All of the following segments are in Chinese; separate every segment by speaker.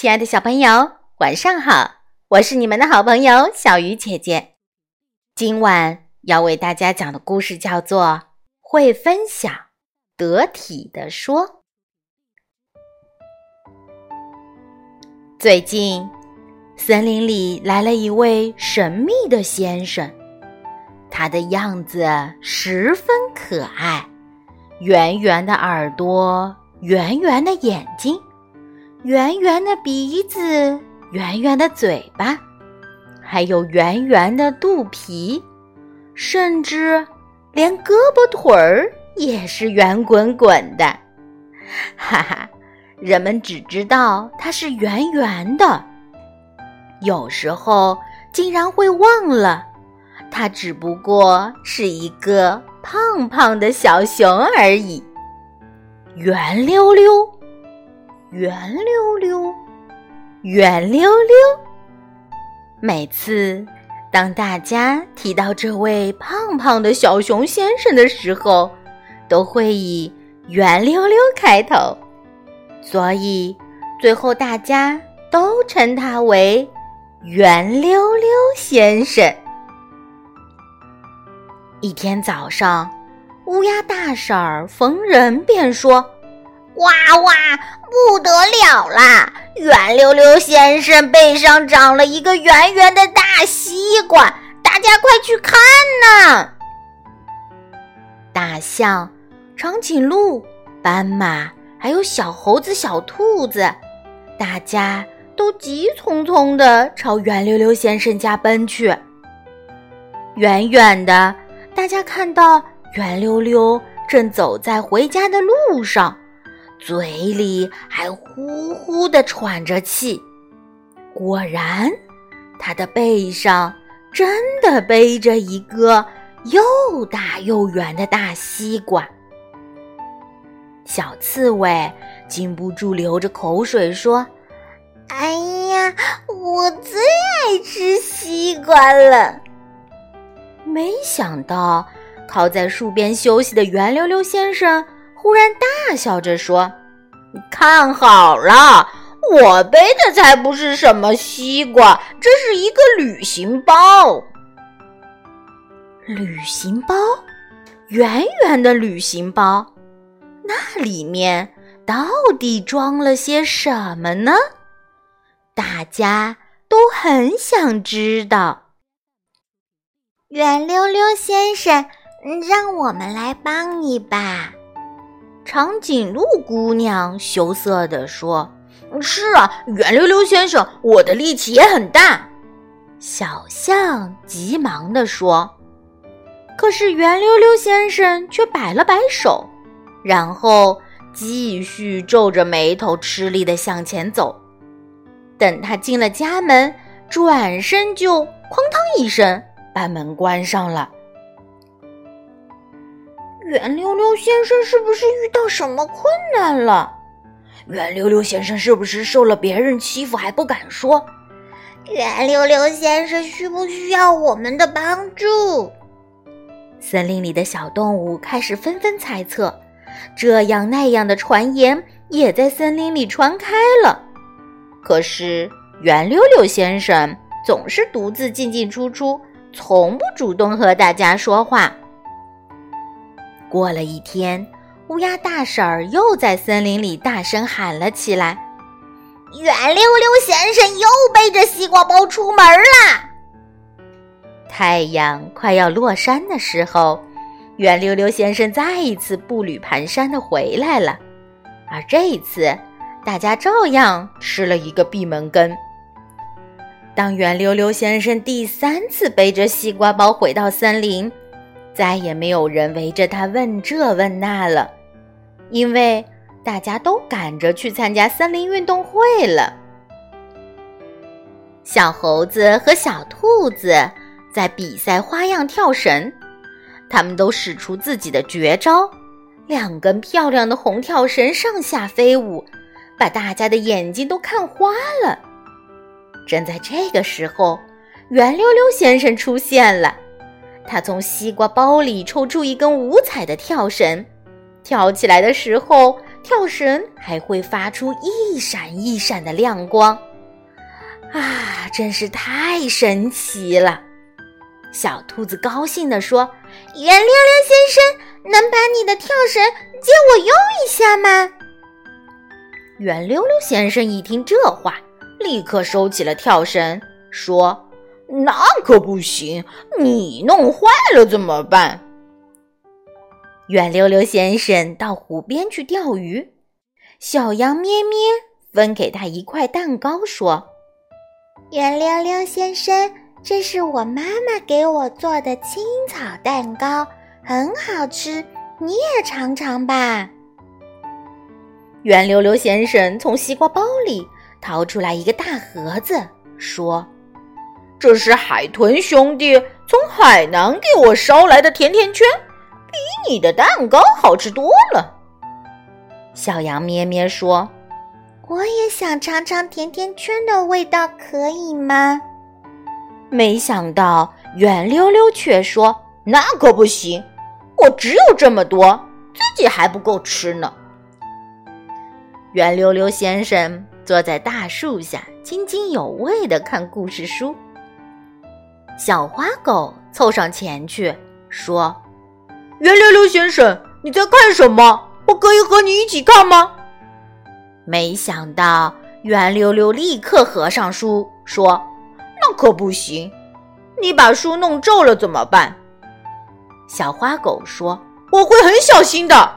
Speaker 1: 亲爱的小朋友，晚上好！我是你们的好朋友小鱼姐姐。今晚要为大家讲的故事叫做《会分享，得体的说》。最近，森林里来了一位神秘的先生，他的样子十分可爱，圆圆的耳朵，圆圆的眼睛。圆圆的鼻子，圆圆的嘴巴，还有圆圆的肚皮，甚至连胳膊腿儿也是圆滚滚的。哈哈，人们只知道它是圆圆的，有时候竟然会忘了，它只不过是一个胖胖的小熊而已，圆溜溜。圆溜溜，圆溜溜。每次当大家提到这位胖胖的小熊先生的时候，都会以“圆溜溜”开头，所以最后大家都称他为“圆溜溜先生”。一天早上，乌鸦大婶儿逢人便说。
Speaker 2: 哇哇，不得了啦！圆溜溜先生背上长了一个圆圆的大西瓜，大家快去看呐！
Speaker 1: 大象、长颈鹿、斑马，还有小猴子、小兔子，大家都急匆匆地朝圆溜溜先生家奔去。远远的，大家看到圆溜溜正走在回家的路上。嘴里还呼呼地喘着气，果然，他的背上真的背着一个又大又圆的大西瓜。小刺猬禁不住流着口水说：“
Speaker 2: 哎呀，我最爱吃西瓜了！”
Speaker 1: 没想到，靠在树边休息的圆溜溜先生。忽然大笑着说：“
Speaker 2: 看好了，我背的才不是什么西瓜，这是一个旅行包。
Speaker 1: 旅行包，圆圆的旅行包，那里面到底装了些什么呢？大家都很想知道。
Speaker 2: 圆溜溜先生，让我们来帮你吧。”
Speaker 1: 长颈鹿姑娘羞涩地说：“
Speaker 3: 是啊，圆溜溜先生，我的力气也很大。”
Speaker 1: 小象急忙地说：“可是圆溜溜先生却摆了摆手，然后继续皱着眉头，吃力地向前走。等他进了家门，转身就哐当一声把门关上了。”
Speaker 2: 圆溜溜先生是不是遇到什么困难了？
Speaker 3: 圆溜溜先生是不是受了别人欺负还不敢说？
Speaker 2: 圆溜溜先生需不需要我们的帮助？
Speaker 1: 森林里的小动物开始纷纷猜测，这样那样的传言也在森林里传开了。可是圆溜溜先生总是独自进进出出，从不主动和大家说话。过了一天，乌鸦大婶儿又在森林里大声喊了起来：“
Speaker 2: 圆溜溜先生又背着西瓜包出门啦！”
Speaker 1: 太阳快要落山的时候，圆溜溜先生再一次步履蹒跚的回来了，而这一次，大家照样吃了一个闭门羹。当圆溜溜先生第三次背着西瓜包回到森林，再也没有人围着他问这问那了，因为大家都赶着去参加森林运动会了。小猴子和小兔子在比赛花样跳绳，他们都使出自己的绝招，两根漂亮的红跳绳上下飞舞，把大家的眼睛都看花了。正在这个时候，圆溜溜先生出现了。他从西瓜包里抽出一根五彩的跳绳，跳起来的时候，跳绳还会发出一闪一闪的亮光。啊，真是太神奇了！小兔子高兴地说：“
Speaker 2: 圆溜溜先生，能把你的跳绳借我用一下吗？”
Speaker 1: 圆溜溜先生一听这话，立刻收起了跳绳，说：“
Speaker 4: 那可不行，你弄坏了怎么办？”
Speaker 1: 圆溜溜先生到湖边去钓鱼，小羊咩咩分给他一块蛋糕，说：“
Speaker 2: 圆溜溜先生。”这是我妈妈给我做的青草蛋糕，很好吃，你也尝尝吧。
Speaker 1: 圆溜溜先生从西瓜包里掏出来一个大盒子，说：“
Speaker 4: 这是海豚兄弟从海南给我捎来的甜甜圈，比你的蛋糕好吃多了。”
Speaker 1: 小羊咩咩说：“
Speaker 2: 我也想尝尝甜甜圈的味道，可以吗？”
Speaker 1: 没想到，圆溜溜却说：“
Speaker 4: 那可不行，我只有这么多，自己还不够吃呢。”
Speaker 1: 圆溜溜先生坐在大树下，津津有味地看故事书。小花狗凑上前去说：“
Speaker 4: 圆溜溜先生，你在看什么？我可以和你一起看吗？”
Speaker 1: 没想到，圆溜溜立刻合上书说。
Speaker 4: 那可不行，你把书弄皱了怎么办？
Speaker 1: 小花狗说：“
Speaker 4: 我会很小心的。”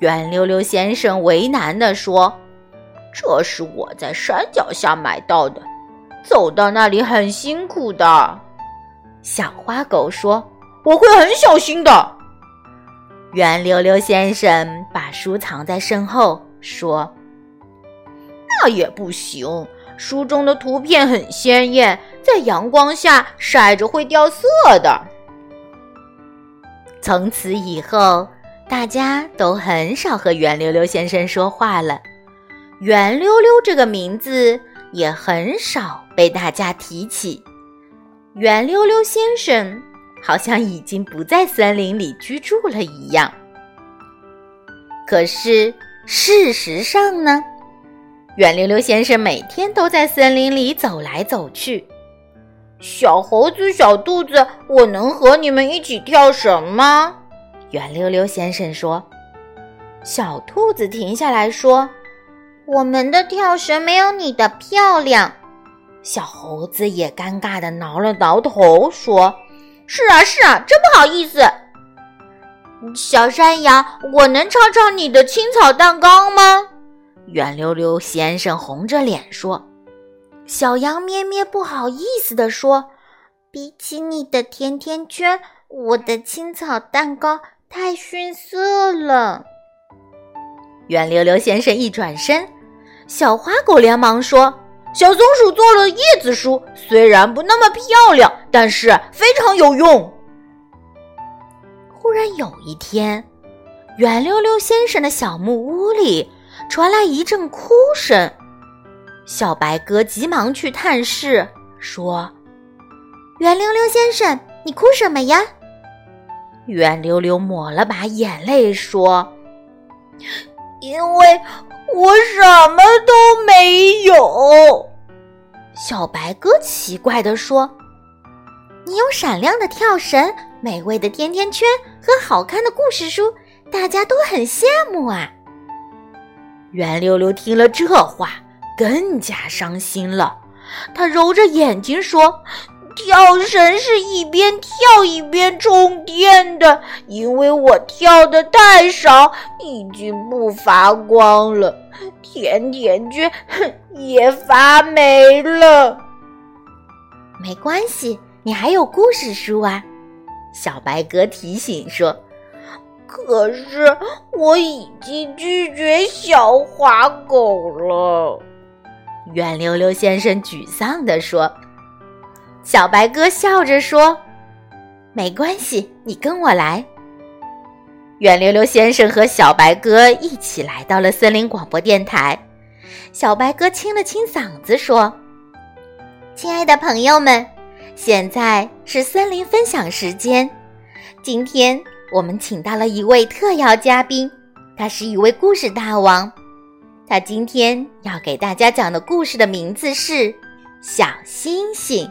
Speaker 1: 圆溜溜先生为难地说：“
Speaker 4: 这是我在山脚下买到的，走到那里很辛苦的。”
Speaker 1: 小花狗说：“
Speaker 4: 我会很小心的。”
Speaker 1: 圆溜溜先生把书藏在身后说：“
Speaker 4: 那也不行。”书中的图片很鲜艳，在阳光下晒着会掉色的。
Speaker 1: 从此以后，大家都很少和圆溜溜先生说话了，圆溜溜这个名字也很少被大家提起。圆溜溜先生好像已经不在森林里居住了一样。可是事实上呢？圆溜溜先生每天都在森林里走来走去。
Speaker 4: 小猴子、小兔子，我能和你们一起跳绳吗？
Speaker 1: 圆溜溜先生说。小兔子停下来说：“
Speaker 2: 我们的跳绳没有你的漂亮。”
Speaker 1: 小猴子也尴尬的挠了挠头说：“
Speaker 4: 是啊，是啊，真不好意思。”小山羊，我能尝尝你的青草蛋糕吗？
Speaker 1: 圆溜溜先生红着脸说：“
Speaker 2: 小羊咩咩不好意思地说，比起你的甜甜圈，我的青草蛋糕太逊色了。”
Speaker 1: 圆溜溜先生一转身，小花狗连忙说：“
Speaker 4: 小松鼠做了叶子书，虽然不那么漂亮，但是非常有用。”
Speaker 1: 忽然有一天，圆溜溜先生的小木屋里。传来一阵哭声，小白鸽急忙去探视，说：“
Speaker 2: 圆溜溜先生，你哭什么呀？”
Speaker 1: 圆溜溜抹了把眼泪，说：“
Speaker 4: 因为我什么都没有。”
Speaker 1: 小白鸽奇怪地说：“
Speaker 2: 你有闪亮的跳绳、美味的甜甜圈和好看的故事书，大家都很羡慕啊。”
Speaker 1: 圆溜溜听了这话，更加伤心了。他揉着眼睛说：“
Speaker 4: 跳绳是一边跳一边充电的，因为我跳的太少，已经不发光了。甜甜圈也发霉了。”
Speaker 1: 没关系，你还有故事书啊！小白鸽提醒说。
Speaker 4: 可是我已经拒绝小花狗了，
Speaker 1: 圆溜溜先生沮丧地说。小白鸽笑着说：“没关系，你跟我来。”圆溜溜先生和小白鸽一起来到了森林广播电台。小白鸽清了清嗓子说：“亲爱的朋友们，现在是森林分享时间，今天。”我们请到了一位特邀嘉宾，他是一位故事大王。他今天要给大家讲的故事的名字是《小星星》。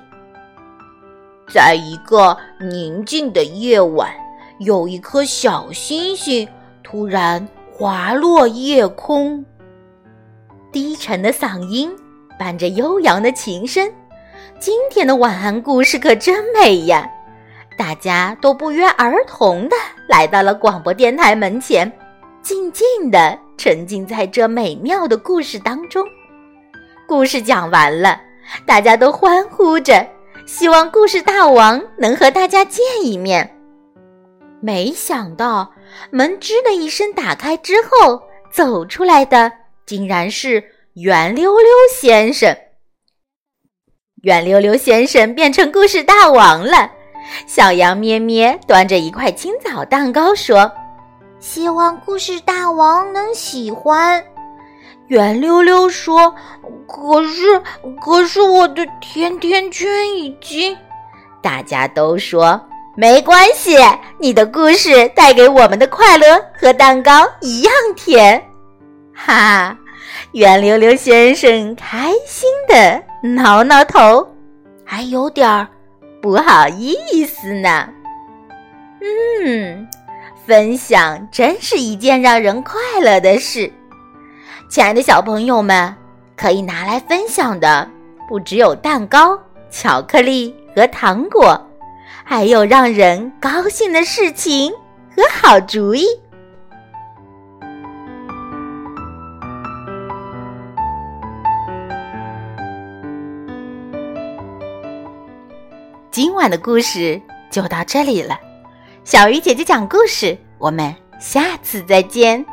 Speaker 4: 在一个宁静的夜晚，有一颗小星星突然滑落夜空。
Speaker 1: 低沉的嗓音伴着悠扬的琴声，今天的晚安故事可真美呀！大家都不约而同的来到了广播电台门前，静静的。沉浸在这美妙的故事当中。故事讲完了，大家都欢呼着，希望故事大王能和大家见一面。没想到门吱的一声打开之后，走出来的竟然是圆溜溜先生。圆溜溜先生变成故事大王了。小羊咩咩端着一块青枣蛋糕说。
Speaker 2: 希望故事大王能喜欢。
Speaker 4: 圆溜溜说：“可是，可是我的甜甜圈已经……”
Speaker 1: 大家都说：“没关系，你的故事带给我们的快乐和蛋糕一样甜。”哈，圆溜溜先生开心的挠挠头，还有点儿不好意思呢。嗯。分享真是一件让人快乐的事，亲爱的小朋友们，可以拿来分享的不只有蛋糕、巧克力和糖果，还有让人高兴的事情和好主意。今晚的故事就到这里了。小鱼姐姐讲故事，我们下次再见。